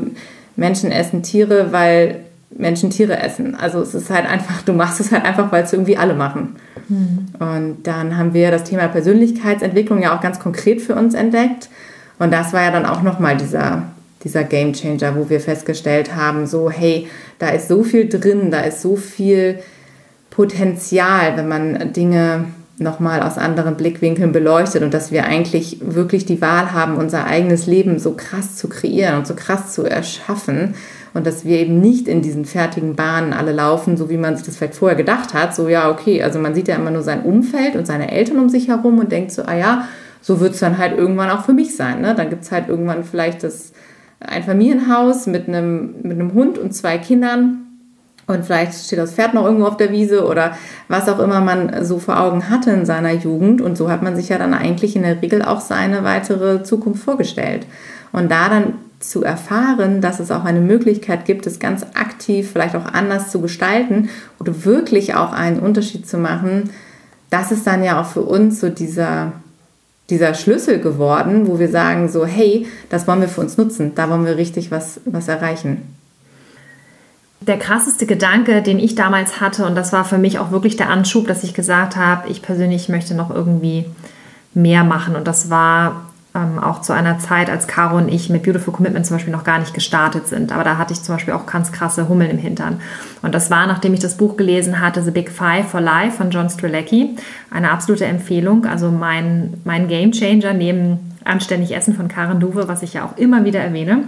Menschen essen Tiere, weil Menschen Tiere essen. Also es ist halt einfach, du machst es halt einfach, weil es irgendwie alle machen. Mhm. Und dann haben wir das Thema Persönlichkeitsentwicklung ja auch ganz konkret für uns entdeckt. Und das war ja dann auch nochmal dieser dieser Game Changer, wo wir festgestellt haben, so hey, da ist so viel drin, da ist so viel Potenzial, wenn man Dinge nochmal aus anderen Blickwinkeln beleuchtet und dass wir eigentlich wirklich die Wahl haben, unser eigenes Leben so krass zu kreieren und so krass zu erschaffen und dass wir eben nicht in diesen fertigen Bahnen alle laufen, so wie man sich das vielleicht vorher gedacht hat. So, ja, okay, also man sieht ja immer nur sein Umfeld und seine Eltern um sich herum und denkt so, ah ja, so wird es dann halt irgendwann auch für mich sein. Ne? Dann gibt es halt irgendwann vielleicht das ein Familienhaus mit einem, mit einem Hund und zwei Kindern und vielleicht steht das Pferd noch irgendwo auf der Wiese oder was auch immer man so vor Augen hatte in seiner Jugend. Und so hat man sich ja dann eigentlich in der Regel auch seine weitere Zukunft vorgestellt. Und da dann zu erfahren, dass es auch eine Möglichkeit gibt, es ganz aktiv, vielleicht auch anders zu gestalten oder wirklich auch einen Unterschied zu machen, das ist dann ja auch für uns so dieser, dieser Schlüssel geworden, wo wir sagen so, hey, das wollen wir für uns nutzen, da wollen wir richtig was, was erreichen. Der krasseste Gedanke, den ich damals hatte, und das war für mich auch wirklich der Anschub, dass ich gesagt habe, ich persönlich möchte noch irgendwie mehr machen. Und das war ähm, auch zu einer Zeit, als Caro und ich mit Beautiful Commitment zum Beispiel noch gar nicht gestartet sind. Aber da hatte ich zum Beispiel auch ganz krasse Hummeln im Hintern. Und das war, nachdem ich das Buch gelesen hatte, The Big Five for Life von John Strzelecki. Eine absolute Empfehlung. Also mein, mein Game Changer neben Anständig Essen von Karen Duwe, was ich ja auch immer wieder erwähne.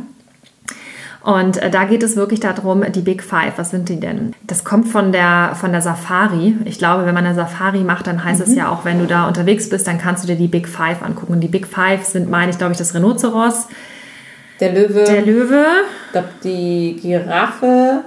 Und äh, da geht es wirklich darum, die Big Five, was sind die denn? Das kommt von der, von der Safari. Ich glaube, wenn man eine Safari macht, dann heißt mhm. es ja auch, wenn du da unterwegs bist, dann kannst du dir die Big Five angucken. Und die Big Five sind, meine ich, glaube ich, das Rhinoceros, der Löwe, der Löwe, die Giraffe,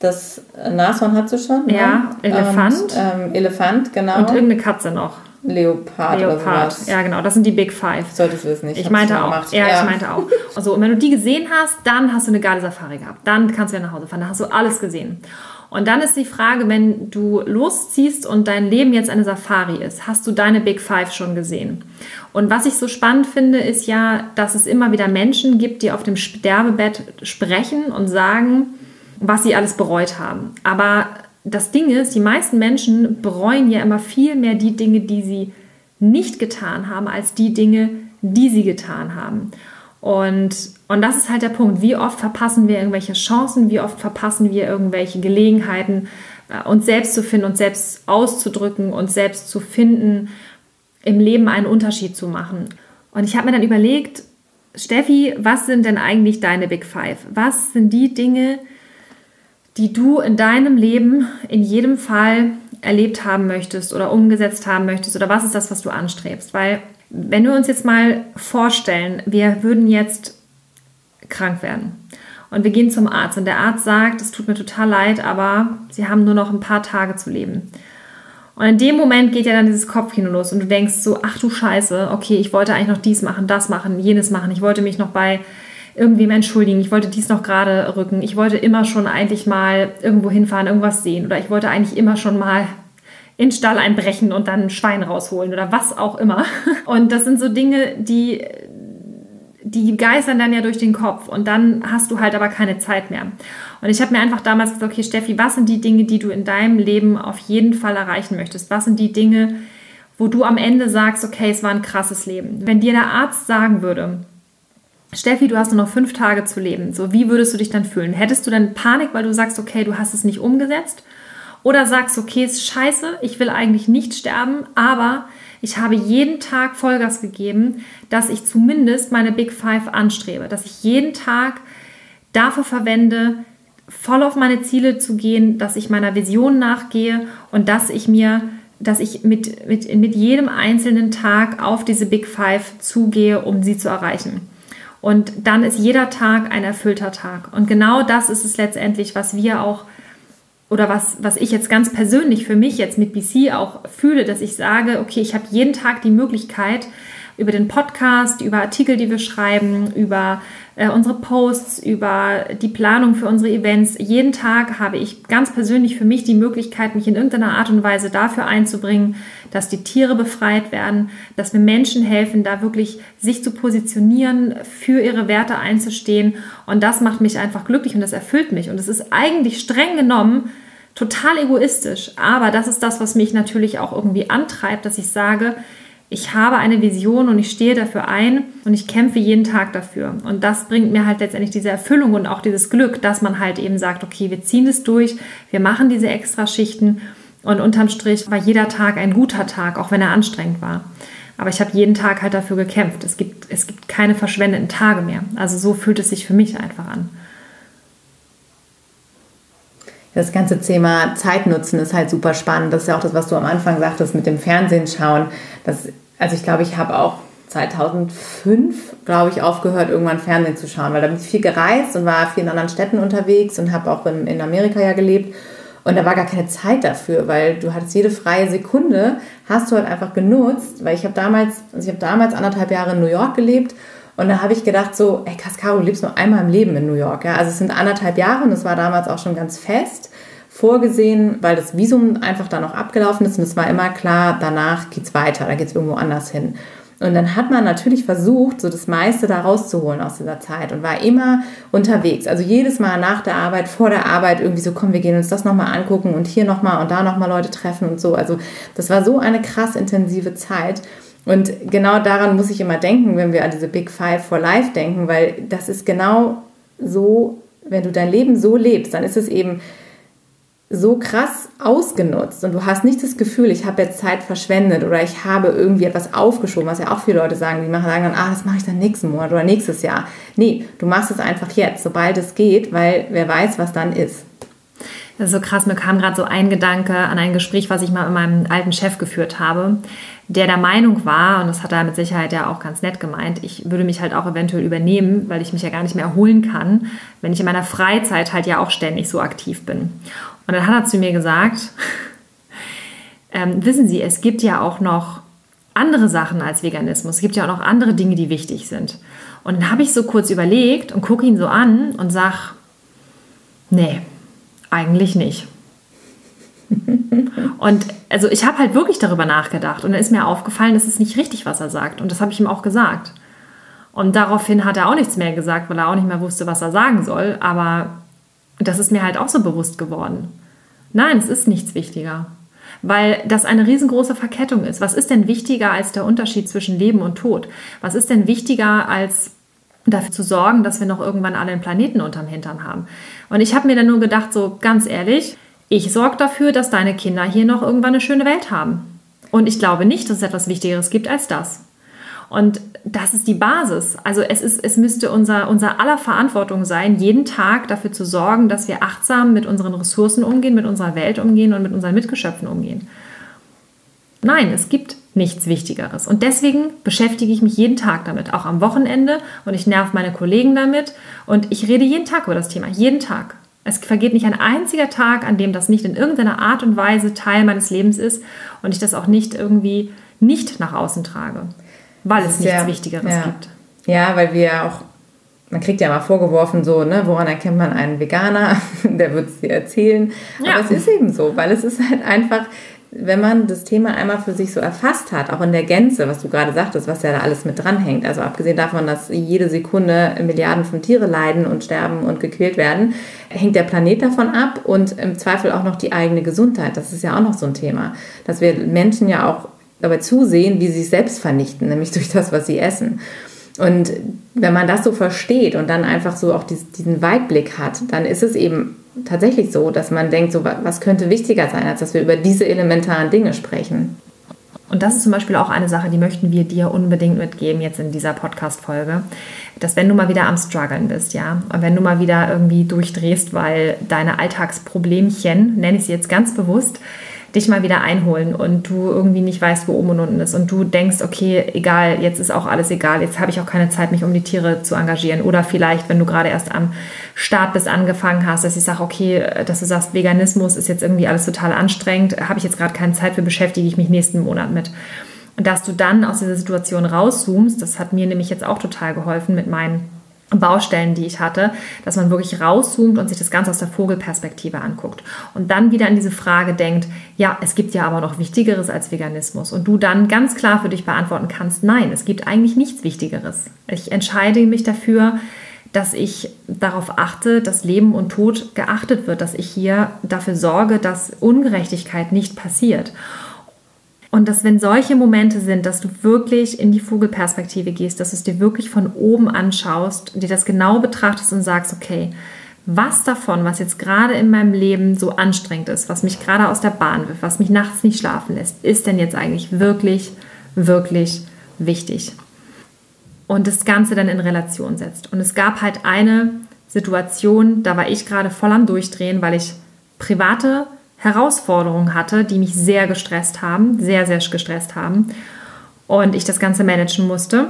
das Nashorn hat sie schon. Ja, ne? Elefant. Und, ähm, Elefant, genau. Und irgendeine Katze noch. Leopard, Leopard. oder Ja, genau, das sind die Big Five. Solltest du es nicht. Ich meinte auch. Ja, ja, ich meinte auch. Also, und wenn du die gesehen hast, dann hast du eine geile Safari gehabt. Dann kannst du ja nach Hause fahren. Dann hast du alles gesehen. Und dann ist die Frage, wenn du losziehst und dein Leben jetzt eine Safari ist, hast du deine Big Five schon gesehen? Und was ich so spannend finde, ist ja, dass es immer wieder Menschen gibt, die auf dem Sterbebett sprechen und sagen, was sie alles bereut haben. Aber das Ding ist, die meisten Menschen bereuen ja immer viel mehr die Dinge, die sie nicht getan haben, als die Dinge, die sie getan haben. Und, und das ist halt der Punkt. Wie oft verpassen wir irgendwelche Chancen? Wie oft verpassen wir irgendwelche Gelegenheiten, äh, uns selbst zu finden, uns selbst auszudrücken, uns selbst zu finden, im Leben einen Unterschied zu machen? Und ich habe mir dann überlegt, Steffi, was sind denn eigentlich deine Big Five? Was sind die Dinge, die die du in deinem Leben in jedem Fall erlebt haben möchtest oder umgesetzt haben möchtest oder was ist das, was du anstrebst? Weil wenn wir uns jetzt mal vorstellen, wir würden jetzt krank werden und wir gehen zum Arzt und der Arzt sagt, es tut mir total leid, aber sie haben nur noch ein paar Tage zu leben. Und in dem Moment geht ja dann dieses Kopfkino los und du denkst so, ach du Scheiße, okay, ich wollte eigentlich noch dies machen, das machen, jenes machen, ich wollte mich noch bei irgendwem entschuldigen. Ich wollte dies noch gerade rücken. Ich wollte immer schon eigentlich mal irgendwo hinfahren, irgendwas sehen. Oder ich wollte eigentlich immer schon mal in den Stall einbrechen und dann ein Schwein rausholen oder was auch immer. Und das sind so Dinge, die, die geistern dann ja durch den Kopf und dann hast du halt aber keine Zeit mehr. Und ich habe mir einfach damals gesagt, okay, Steffi, was sind die Dinge, die du in deinem Leben auf jeden Fall erreichen möchtest? Was sind die Dinge, wo du am Ende sagst, okay, es war ein krasses Leben. Wenn dir der Arzt sagen würde, Steffi, du hast nur noch fünf Tage zu leben, so wie würdest du dich dann fühlen? Hättest du dann Panik, weil du sagst, okay, du hast es nicht umgesetzt? Oder sagst, okay, ist scheiße, ich will eigentlich nicht sterben, aber ich habe jeden Tag Vollgas gegeben, dass ich zumindest meine Big Five anstrebe, dass ich jeden Tag dafür verwende, voll auf meine Ziele zu gehen, dass ich meiner Vision nachgehe und dass ich mir, dass ich mit, mit, mit jedem einzelnen Tag auf diese Big Five zugehe, um sie zu erreichen. Und dann ist jeder Tag ein erfüllter Tag. Und genau das ist es letztendlich, was wir auch oder was, was ich jetzt ganz persönlich für mich jetzt mit BC auch fühle, dass ich sage, okay, ich habe jeden Tag die Möglichkeit, über den Podcast, über Artikel, die wir schreiben, über äh, unsere Posts, über die Planung für unsere Events. Jeden Tag habe ich ganz persönlich für mich die Möglichkeit, mich in irgendeiner Art und Weise dafür einzubringen, dass die Tiere befreit werden, dass wir Menschen helfen, da wirklich sich zu positionieren, für ihre Werte einzustehen. Und das macht mich einfach glücklich und das erfüllt mich. Und es ist eigentlich streng genommen total egoistisch. Aber das ist das, was mich natürlich auch irgendwie antreibt, dass ich sage, ich habe eine Vision und ich stehe dafür ein und ich kämpfe jeden Tag dafür. Und das bringt mir halt letztendlich diese Erfüllung und auch dieses Glück, dass man halt eben sagt, okay, wir ziehen es durch, wir machen diese Extraschichten und unterm Strich war jeder Tag ein guter Tag, auch wenn er anstrengend war. Aber ich habe jeden Tag halt dafür gekämpft. Es gibt, es gibt keine verschwendeten Tage mehr. Also so fühlt es sich für mich einfach an das ganze Thema Zeitnutzen ist halt super spannend. Das ist ja auch das, was du am Anfang sagtest mit dem Fernsehen schauen. Das, also ich glaube, ich habe auch 2005, glaube ich, aufgehört, irgendwann Fernsehen zu schauen, weil da bin ich viel gereist und war viel in anderen Städten unterwegs und habe auch in, in Amerika ja gelebt. Und da war gar keine Zeit dafür, weil du hattest jede freie Sekunde, hast du halt einfach genutzt, weil ich habe damals, also ich habe damals anderthalb Jahre in New York gelebt und da habe ich gedacht so, ey Cascaro, du lebst nur einmal im Leben in New York. Ja? Also es sind anderthalb Jahre und das war damals auch schon ganz fest vorgesehen, weil das Visum einfach dann noch abgelaufen ist und es war immer klar, danach geht es weiter, da geht es irgendwo anders hin. Und dann hat man natürlich versucht, so das meiste da rauszuholen aus dieser Zeit und war immer unterwegs. Also jedes Mal nach der Arbeit, vor der Arbeit irgendwie so, komm, wir gehen uns das nochmal angucken und hier nochmal und da nochmal Leute treffen und so. Also das war so eine krass intensive Zeit. Und genau daran muss ich immer denken, wenn wir an diese Big Five for Life denken, weil das ist genau so, wenn du dein Leben so lebst, dann ist es eben so krass ausgenutzt und du hast nicht das Gefühl, ich habe jetzt Zeit verschwendet oder ich habe irgendwie etwas aufgeschoben, was ja auch viele Leute sagen, die machen sagen dann, ah, das mache ich dann nächsten Monat oder nächstes Jahr. Nee, du machst es einfach jetzt, sobald es geht, weil wer weiß, was dann ist. Das ist so krass, mir kam gerade so ein Gedanke an ein Gespräch, was ich mal mit meinem alten Chef geführt habe der der Meinung war, und das hat er mit Sicherheit ja auch ganz nett gemeint, ich würde mich halt auch eventuell übernehmen, weil ich mich ja gar nicht mehr erholen kann, wenn ich in meiner Freizeit halt ja auch ständig so aktiv bin. Und dann hat er zu mir gesagt, ähm, wissen Sie, es gibt ja auch noch andere Sachen als Veganismus. Es gibt ja auch noch andere Dinge, die wichtig sind. Und dann habe ich so kurz überlegt und gucke ihn so an und sage, nee, eigentlich nicht. Und also ich habe halt wirklich darüber nachgedacht und dann ist mir aufgefallen, das ist nicht richtig, was er sagt. Und das habe ich ihm auch gesagt. Und daraufhin hat er auch nichts mehr gesagt, weil er auch nicht mehr wusste, was er sagen soll. Aber das ist mir halt auch so bewusst geworden. Nein, es ist nichts wichtiger. Weil das eine riesengroße Verkettung ist. Was ist denn wichtiger als der Unterschied zwischen Leben und Tod? Was ist denn wichtiger als dafür zu sorgen, dass wir noch irgendwann alle einen Planeten unterm Hintern haben? Und ich habe mir dann nur gedacht, so ganz ehrlich, ich sorge dafür, dass deine Kinder hier noch irgendwann eine schöne Welt haben. Und ich glaube nicht, dass es etwas Wichtigeres gibt als das. Und das ist die Basis. Also es, ist, es müsste unser, unser aller Verantwortung sein, jeden Tag dafür zu sorgen, dass wir achtsam mit unseren Ressourcen umgehen, mit unserer Welt umgehen und mit unseren Mitgeschöpfen umgehen. Nein, es gibt nichts Wichtigeres. Und deswegen beschäftige ich mich jeden Tag damit, auch am Wochenende. Und ich nerv meine Kollegen damit. Und ich rede jeden Tag über das Thema, jeden Tag. Es vergeht nicht ein einziger Tag, an dem das nicht in irgendeiner Art und Weise Teil meines Lebens ist und ich das auch nicht irgendwie nicht nach außen trage, weil es nichts ja, Wichtigeres ja. gibt. Ja, weil wir auch, man kriegt ja mal vorgeworfen, so, ne, woran erkennt man einen Veganer? Der wird es dir erzählen. Aber es ist eben so, weil es ist halt einfach, wenn man das Thema einmal für sich so erfasst hat, auch in der Gänze, was du gerade sagtest, was ja da alles mit dranhängt, also abgesehen davon, dass jede Sekunde Milliarden von Tiere leiden und sterben und gequält werden, hängt der Planet davon ab und im Zweifel auch noch die eigene Gesundheit. Das ist ja auch noch so ein Thema, dass wir Menschen ja auch dabei zusehen, wie sie sich selbst vernichten, nämlich durch das, was sie essen. Und wenn man das so versteht und dann einfach so auch diesen Weitblick hat, dann ist es eben tatsächlich so, dass man denkt, so was könnte wichtiger sein, als dass wir über diese elementaren Dinge sprechen. Und das ist zum Beispiel auch eine Sache, die möchten wir dir unbedingt mitgeben jetzt in dieser Podcast-Folge, dass wenn du mal wieder am struggeln bist, ja, und wenn du mal wieder irgendwie durchdrehst, weil deine Alltagsproblemchen, nenne ich sie jetzt ganz bewusst, dich mal wieder einholen und du irgendwie nicht weißt, wo oben und unten ist und du denkst, okay, egal, jetzt ist auch alles egal, jetzt habe ich auch keine Zeit, mich um die Tiere zu engagieren. Oder vielleicht, wenn du gerade erst am Start bist, angefangen hast, dass ich sage, okay, dass du sagst, Veganismus ist jetzt irgendwie alles total anstrengend, habe ich jetzt gerade keine Zeit für, beschäftige ich mich nächsten Monat mit. Und dass du dann aus dieser Situation rauszoomst, das hat mir nämlich jetzt auch total geholfen mit meinen Baustellen, die ich hatte, dass man wirklich rauszoomt und sich das Ganze aus der Vogelperspektive anguckt und dann wieder an diese Frage denkt, ja, es gibt ja aber noch Wichtigeres als Veganismus und du dann ganz klar für dich beantworten kannst, nein, es gibt eigentlich nichts Wichtigeres. Ich entscheide mich dafür, dass ich darauf achte, dass Leben und Tod geachtet wird, dass ich hier dafür sorge, dass Ungerechtigkeit nicht passiert. Und dass wenn solche Momente sind, dass du wirklich in die Vogelperspektive gehst, dass du es dir wirklich von oben anschaust, dir das genau betrachtest und sagst, okay, was davon, was jetzt gerade in meinem Leben so anstrengend ist, was mich gerade aus der Bahn wirft, was mich nachts nicht schlafen lässt, ist denn jetzt eigentlich wirklich, wirklich wichtig? Und das Ganze dann in Relation setzt. Und es gab halt eine Situation, da war ich gerade voll am Durchdrehen, weil ich private Herausforderungen hatte, die mich sehr gestresst haben, sehr, sehr gestresst haben. Und ich das Ganze managen musste.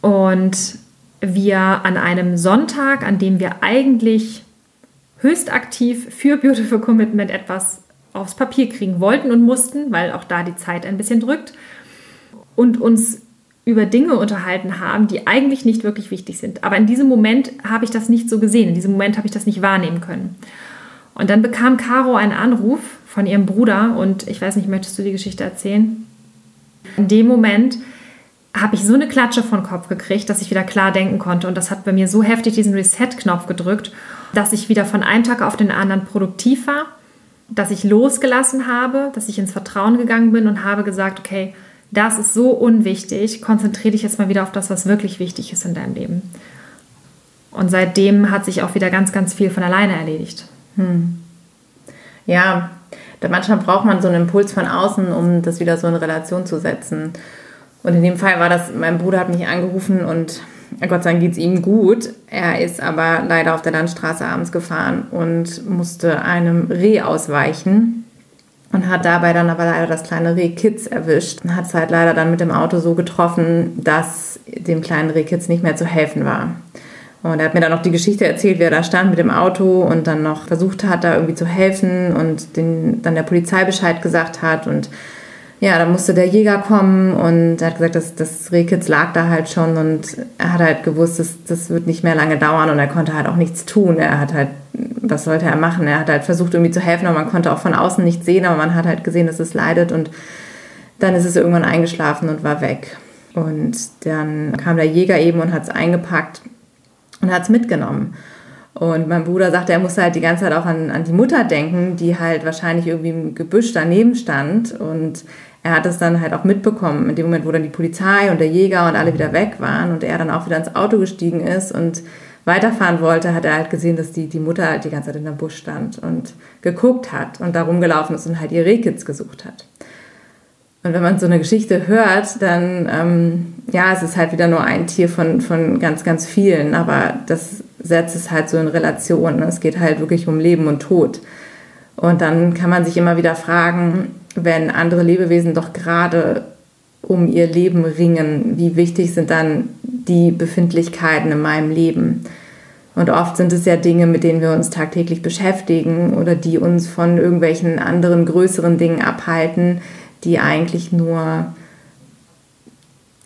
Und wir an einem Sonntag, an dem wir eigentlich höchst aktiv für Beautiful Commitment etwas aufs Papier kriegen wollten und mussten, weil auch da die Zeit ein bisschen drückt, und uns über Dinge unterhalten haben, die eigentlich nicht wirklich wichtig sind. Aber in diesem Moment habe ich das nicht so gesehen, in diesem Moment habe ich das nicht wahrnehmen können. Und dann bekam Caro einen Anruf von ihrem Bruder und ich weiß nicht, möchtest du die Geschichte erzählen? In dem Moment habe ich so eine Klatsche von Kopf gekriegt, dass ich wieder klar denken konnte und das hat bei mir so heftig diesen Reset-Knopf gedrückt, dass ich wieder von einem Tag auf den anderen produktiv war, dass ich losgelassen habe, dass ich ins Vertrauen gegangen bin und habe gesagt, okay, das ist so unwichtig, konzentriere dich jetzt mal wieder auf das, was wirklich wichtig ist in deinem Leben. Und seitdem hat sich auch wieder ganz, ganz viel von alleine erledigt. Hm. Ja, manchmal braucht man so einen Impuls von außen, um das wieder so in Relation zu setzen. Und in dem Fall war das, mein Bruder hat mich angerufen und Gott sei Dank geht es ihm gut. Er ist aber leider auf der Landstraße abends gefahren und musste einem Reh ausweichen und hat dabei dann aber leider das kleine Reh Kids erwischt und hat es halt leider dann mit dem Auto so getroffen, dass dem kleinen Reh Kids nicht mehr zu helfen war. Und er hat mir dann noch die Geschichte erzählt, wie er da stand mit dem Auto und dann noch versucht hat, da irgendwie zu helfen und den, dann der Polizei Bescheid gesagt hat. Und ja, dann musste der Jäger kommen und er hat gesagt, dass das Rehkitz lag da halt schon und er hat halt gewusst, dass das wird nicht mehr lange dauern und er konnte halt auch nichts tun. Er hat halt, was sollte er machen? Er hat halt versucht irgendwie zu helfen, aber man konnte auch von außen nichts sehen, aber man hat halt gesehen, dass es leidet und dann ist es irgendwann eingeschlafen und war weg. Und dann kam der Jäger eben und hat es eingepackt und hat es mitgenommen. Und mein Bruder sagte, er musste halt die ganze Zeit auch an, an die Mutter denken, die halt wahrscheinlich irgendwie im Gebüsch daneben stand. Und er hat es dann halt auch mitbekommen, in dem Moment, wo dann die Polizei und der Jäger und alle wieder weg waren und er dann auch wieder ins Auto gestiegen ist und weiterfahren wollte, hat er halt gesehen, dass die, die Mutter halt die ganze Zeit in der Busch stand und geguckt hat und da rumgelaufen ist und halt ihr Rehkitz gesucht hat. Und wenn man so eine Geschichte hört, dann, ähm, ja, es ist halt wieder nur ein Tier von, von ganz, ganz vielen, aber das setzt es halt so in Relation. Es geht halt wirklich um Leben und Tod. Und dann kann man sich immer wieder fragen, wenn andere Lebewesen doch gerade um ihr Leben ringen, wie wichtig sind dann die Befindlichkeiten in meinem Leben? Und oft sind es ja Dinge, mit denen wir uns tagtäglich beschäftigen oder die uns von irgendwelchen anderen größeren Dingen abhalten, die eigentlich nur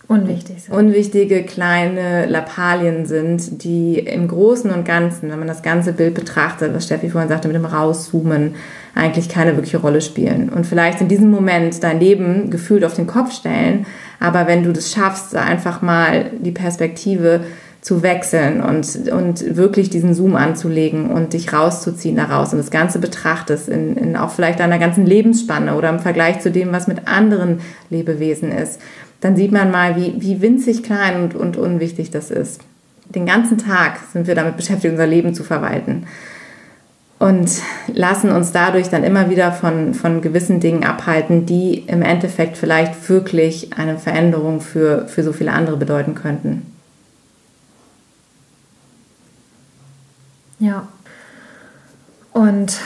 Unwichtig sind. unwichtige kleine Lappalien sind, die im Großen und Ganzen, wenn man das ganze Bild betrachtet, was Steffi vorhin sagte, mit dem Rauszoomen, eigentlich keine wirkliche Rolle spielen. Und vielleicht in diesem Moment dein Leben gefühlt auf den Kopf stellen, aber wenn du das schaffst, einfach mal die Perspektive zu wechseln und, und wirklich diesen Zoom anzulegen und dich rauszuziehen daraus und das Ganze betrachtest, in, in auch vielleicht deiner ganzen Lebensspanne oder im Vergleich zu dem, was mit anderen Lebewesen ist, dann sieht man mal, wie, wie winzig klein und, und unwichtig das ist. Den ganzen Tag sind wir damit beschäftigt, unser Leben zu verwalten und lassen uns dadurch dann immer wieder von, von gewissen Dingen abhalten, die im Endeffekt vielleicht wirklich eine Veränderung für, für so viele andere bedeuten könnten. Ja. Und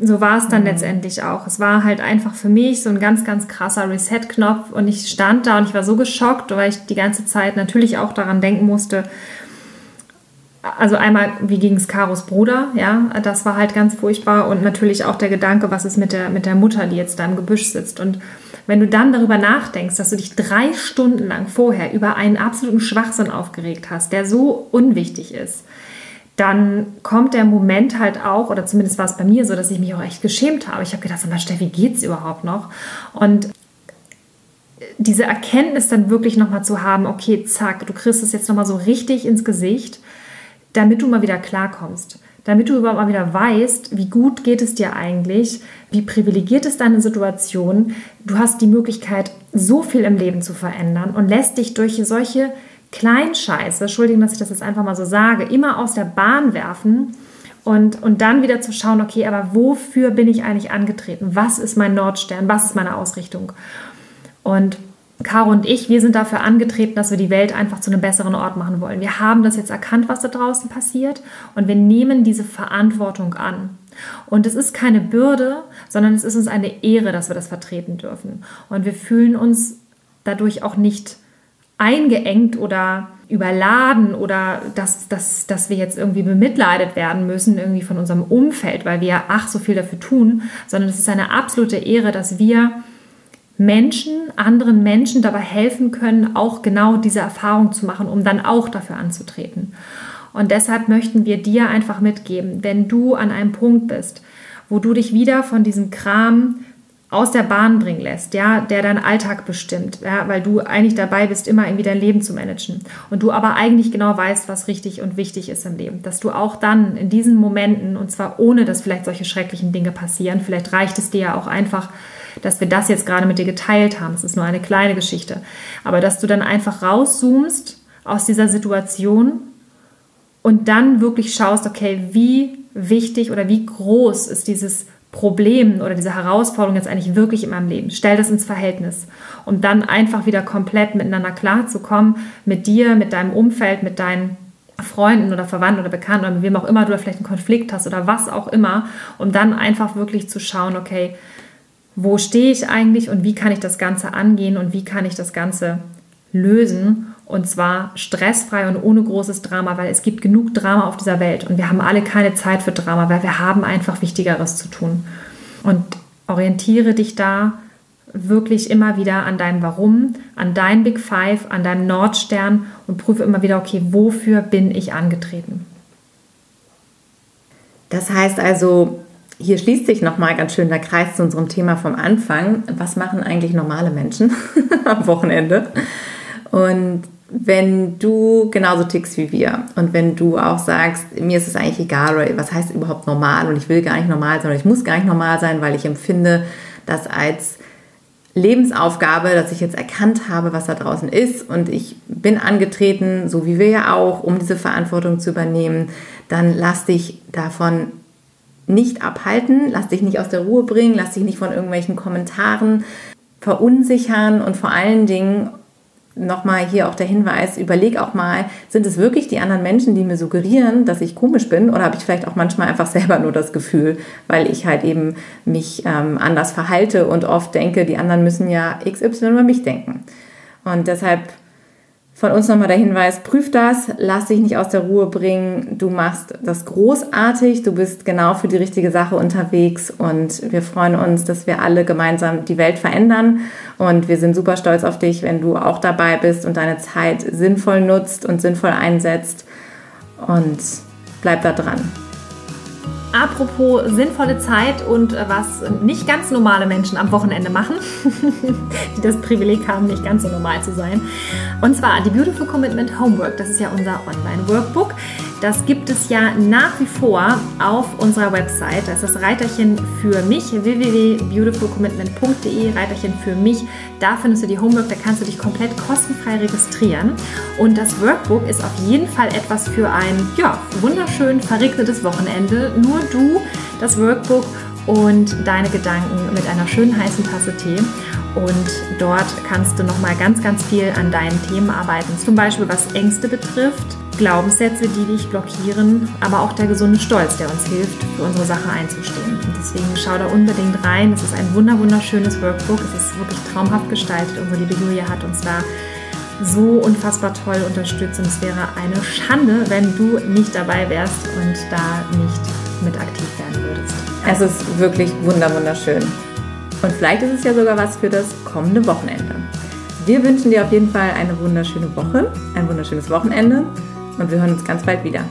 so war es dann mhm. letztendlich auch. Es war halt einfach für mich so ein ganz, ganz krasser Reset-Knopf und ich stand da und ich war so geschockt, weil ich die ganze Zeit natürlich auch daran denken musste. Also einmal, wie ging es Karos Bruder, ja, das war halt ganz furchtbar und natürlich auch der Gedanke, was ist mit der, mit der Mutter, die jetzt da im Gebüsch sitzt und wenn du dann darüber nachdenkst, dass du dich drei Stunden lang vorher über einen absoluten Schwachsinn aufgeregt hast, der so unwichtig ist, dann kommt der Moment halt auch, oder zumindest war es bei mir so, dass ich mich auch echt geschämt habe. Ich habe gedacht, aber Steffi, geht es überhaupt noch? Und diese Erkenntnis dann wirklich nochmal zu haben, okay, zack, du kriegst es jetzt nochmal so richtig ins Gesicht, damit du mal wieder klarkommst. Damit du überhaupt mal wieder weißt, wie gut geht es dir eigentlich, wie privilegiert ist deine Situation. Du hast die Möglichkeit, so viel im Leben zu verändern und lässt dich durch solche Kleinscheiße, Entschuldigung, dass ich das jetzt einfach mal so sage, immer aus der Bahn werfen und, und dann wieder zu schauen, okay, aber wofür bin ich eigentlich angetreten? Was ist mein Nordstern? Was ist meine Ausrichtung? Und Caro und ich, wir sind dafür angetreten, dass wir die Welt einfach zu einem besseren Ort machen wollen. Wir haben das jetzt erkannt, was da draußen passiert und wir nehmen diese Verantwortung an. Und es ist keine Bürde, sondern es ist uns eine Ehre, dass wir das vertreten dürfen. Und wir fühlen uns dadurch auch nicht eingeengt oder überladen oder dass, dass, dass wir jetzt irgendwie bemitleidet werden müssen, irgendwie von unserem Umfeld, weil wir ach so viel dafür tun, sondern es ist eine absolute Ehre, dass wir Menschen, anderen Menschen dabei helfen können, auch genau diese Erfahrung zu machen, um dann auch dafür anzutreten. Und deshalb möchten wir dir einfach mitgeben, wenn du an einem Punkt bist, wo du dich wieder von diesem Kram aus der Bahn bringen lässt, ja, der deinen Alltag bestimmt, ja, weil du eigentlich dabei bist, immer irgendwie dein Leben zu managen. Und du aber eigentlich genau weißt, was richtig und wichtig ist im Leben, dass du auch dann in diesen Momenten und zwar ohne, dass vielleicht solche schrecklichen Dinge passieren, vielleicht reicht es dir ja auch einfach, dass wir das jetzt gerade mit dir geteilt haben, es ist nur eine kleine Geschichte, aber dass du dann einfach rauszoomst aus dieser Situation und dann wirklich schaust, okay, wie wichtig oder wie groß ist dieses Problem oder diese Herausforderung jetzt eigentlich wirklich in meinem Leben? Stell das ins Verhältnis, um dann einfach wieder komplett miteinander klarzukommen, mit dir, mit deinem Umfeld, mit deinen Freunden oder Verwandten oder Bekannten oder mit wem auch immer du vielleicht einen Konflikt hast oder was auch immer, um dann einfach wirklich zu schauen, okay, wo stehe ich eigentlich und wie kann ich das Ganze angehen und wie kann ich das Ganze lösen und zwar stressfrei und ohne großes Drama, weil es gibt genug Drama auf dieser Welt und wir haben alle keine Zeit für Drama, weil wir haben einfach Wichtigeres zu tun. Und orientiere dich da wirklich immer wieder an deinem Warum, an deinem Big Five, an deinem Nordstern und prüfe immer wieder, okay, wofür bin ich angetreten? Das heißt also, hier schließt sich nochmal ganz schön der Kreis zu unserem Thema vom Anfang. Was machen eigentlich normale Menschen am Wochenende? Und wenn du genauso tickst wie wir und wenn du auch sagst, mir ist es eigentlich egal, was heißt überhaupt normal und ich will gar nicht normal sein oder ich muss gar nicht normal sein, weil ich empfinde das als Lebensaufgabe, dass ich jetzt erkannt habe, was da draußen ist und ich bin angetreten, so wie wir ja auch, um diese Verantwortung zu übernehmen, dann lass dich davon nicht abhalten, lass dich nicht aus der Ruhe bringen, lass dich nicht von irgendwelchen Kommentaren verunsichern und vor allen Dingen nochmal hier auch der Hinweis, überleg auch mal, sind es wirklich die anderen Menschen, die mir suggerieren, dass ich komisch bin oder habe ich vielleicht auch manchmal einfach selber nur das Gefühl, weil ich halt eben mich ähm, anders verhalte und oft denke, die anderen müssen ja XY über mich denken. Und deshalb von uns nochmal der Hinweis, prüf das, lass dich nicht aus der Ruhe bringen. Du machst das großartig, du bist genau für die richtige Sache unterwegs und wir freuen uns, dass wir alle gemeinsam die Welt verändern und wir sind super stolz auf dich, wenn du auch dabei bist und deine Zeit sinnvoll nutzt und sinnvoll einsetzt und bleib da dran. Apropos sinnvolle Zeit und äh, was nicht ganz normale Menschen am Wochenende machen, die das Privileg haben, nicht ganz so normal zu sein. Und zwar die Beautiful Commitment Homework. Das ist ja unser Online-Workbook. Das gibt es ja nach wie vor auf unserer Website. Das ist das Reiterchen für mich, www.beautifulcommitment.de, Reiterchen für mich. Da findest du die Homework, da kannst du dich komplett kostenfrei registrieren. Und das Workbook ist auf jeden Fall etwas für ein ja, wunderschön verregnetes Wochenende. Nur du, das Workbook und deine Gedanken mit einer schönen heißen Tasse Tee. Und dort kannst du nochmal ganz, ganz viel an deinen Themen arbeiten. Zum Beispiel was Ängste betrifft, Glaubenssätze, die dich blockieren, aber auch der gesunde Stolz, der uns hilft, für unsere Sache einzustehen. Und deswegen schau da unbedingt rein. Es ist ein wunder wunderschönes Workbook. Es ist wirklich traumhaft gestaltet. Unsere liebe Julia hat uns da so unfassbar toll unterstützt und es wäre eine Schande, wenn du nicht dabei wärst und da nicht mit aktiv werden würdest. Es ist wirklich wunder wunderschön. Und vielleicht ist es ja sogar was für das kommende Wochenende. Wir wünschen dir auf jeden Fall eine wunderschöne Woche, ein wunderschönes Wochenende und wir hören uns ganz bald wieder.